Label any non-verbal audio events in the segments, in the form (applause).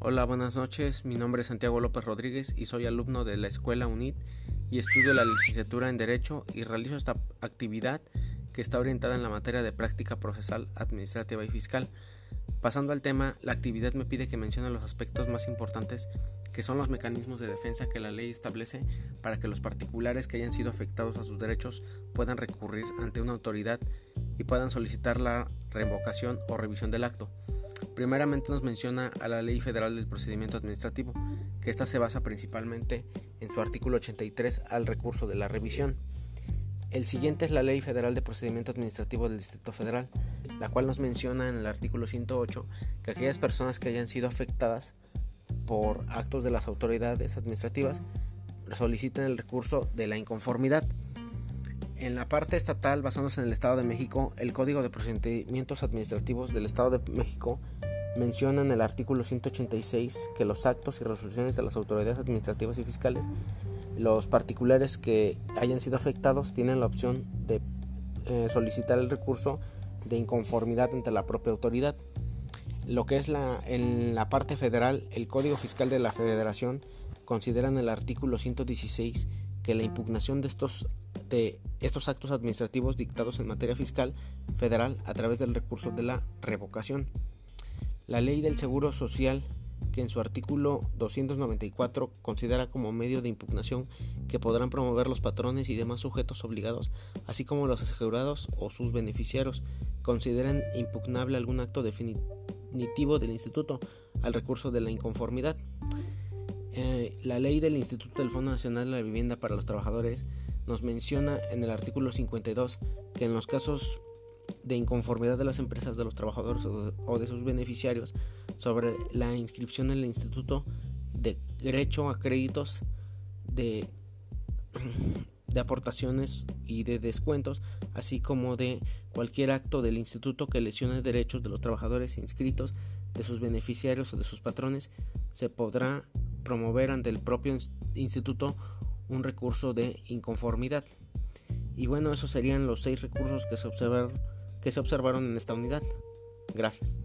Hola, buenas noches. Mi nombre es Santiago López Rodríguez y soy alumno de la Escuela UNIT y estudio la licenciatura en Derecho y realizo esta actividad que está orientada en la materia de práctica procesal, administrativa y fiscal. Pasando al tema, la actividad me pide que mencione los aspectos más importantes que son los mecanismos de defensa que la ley establece para que los particulares que hayan sido afectados a sus derechos puedan recurrir ante una autoridad y puedan solicitar la revocación o revisión del acto. Primeramente nos menciona a la Ley Federal del Procedimiento Administrativo, que ésta se basa principalmente en su artículo 83 al recurso de la revisión. El siguiente es la Ley Federal de Procedimiento Administrativo del Distrito Federal, la cual nos menciona en el artículo 108 que aquellas personas que hayan sido afectadas por actos de las autoridades administrativas soliciten el recurso de la inconformidad. En la parte estatal, basándose en el Estado de México, el Código de Procedimientos Administrativos del Estado de México menciona en el artículo 186 que los actos y resoluciones de las autoridades administrativas y fiscales, los particulares que hayan sido afectados tienen la opción de eh, solicitar el recurso de inconformidad ante la propia autoridad. Lo que es la, en la parte federal, el Código Fiscal de la Federación considera en el artículo 116 que la impugnación de estos, de estos actos administrativos dictados en materia fiscal federal a través del recurso de la revocación. La ley del Seguro Social, que en su artículo 294 considera como medio de impugnación que podrán promover los patrones y demás sujetos obligados, así como los asegurados o sus beneficiarios, consideren impugnable algún acto definitivo del instituto al recurso de la inconformidad. Eh, la ley del Instituto del Fondo Nacional de la Vivienda para los Trabajadores nos menciona en el artículo 52 que en los casos de inconformidad de las empresas de los trabajadores o de, sus beneficiarios sobre la inscripción en el instituto de derecho a créditos de, (clears throat) de aportaciones y de descuentos, así como de cualquier acto del instituto que lesione derechos de los trabajadores inscritos, de sus beneficiarios o de sus patrones, se podrá promover ante el propio instituto un recurso de inconformidad. Y bueno, esos serían los seis recursos que se, que se observaron en esta unidad. Gracias.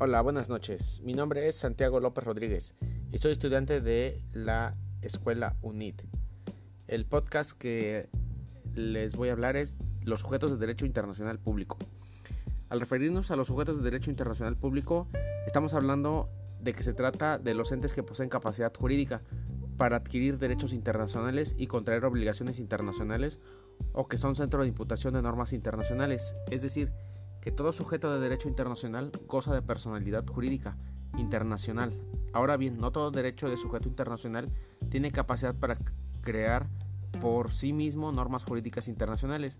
Hola, buenas noches. Mi nombre es Santiago López Rodríguez y soy estudiante de la Escuela UNIT. El podcast que les voy a hablar es los sujetos de derecho internacional público. Al referirnos a los sujetos de derecho internacional público, estamos hablando de que se trata de los entes que poseen capacidad jurídica para adquirir derechos internacionales y contraer obligaciones internacionales o que son centro de imputación de normas internacionales, es decir, que todo sujeto de derecho internacional goza de personalidad jurídica internacional. Ahora bien, no todo derecho de sujeto internacional tiene capacidad para crear por sí mismo normas jurídicas internacionales,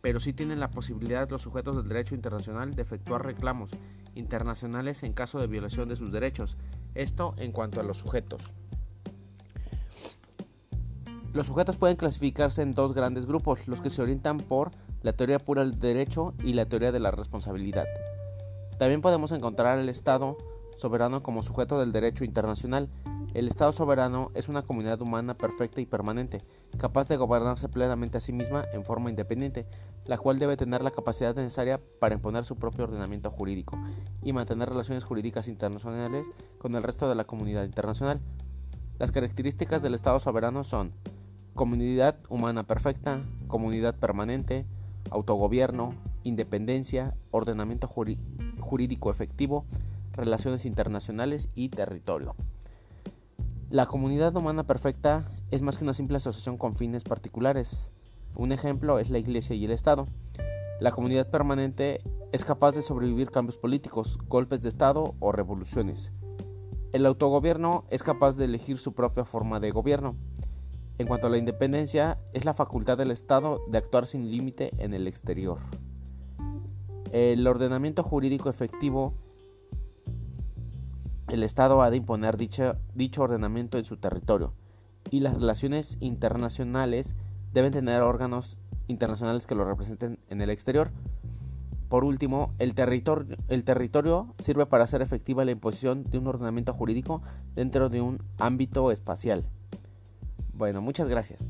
pero sí tienen la posibilidad los sujetos del derecho internacional de efectuar reclamos internacionales en caso de violación de sus derechos. Esto en cuanto a los sujetos. Los sujetos pueden clasificarse en dos grandes grupos, los que se orientan por la teoría pura del derecho y la teoría de la responsabilidad. También podemos encontrar al Estado soberano como sujeto del derecho internacional, el Estado soberano es una comunidad humana perfecta y permanente, capaz de gobernarse plenamente a sí misma en forma independiente, la cual debe tener la capacidad necesaria para imponer su propio ordenamiento jurídico y mantener relaciones jurídicas internacionales con el resto de la comunidad internacional. Las características del Estado soberano son comunidad humana perfecta, comunidad permanente, autogobierno, independencia, ordenamiento jurídico efectivo, relaciones internacionales y territorio. La comunidad humana perfecta es más que una simple asociación con fines particulares. Un ejemplo es la Iglesia y el Estado. La comunidad permanente es capaz de sobrevivir cambios políticos, golpes de Estado o revoluciones. El autogobierno es capaz de elegir su propia forma de gobierno. En cuanto a la independencia, es la facultad del Estado de actuar sin límite en el exterior. El ordenamiento jurídico efectivo el Estado ha de imponer dicho, ordenamiento en su territorio y las relaciones internacionales deben tener órganos internacionales que lo representen en el exterior. Por último, el territorio, el territorio sirve para hacer efectiva la imposición de un ordenamiento jurídico dentro de un ámbito espacial. Bueno, muchas gracias.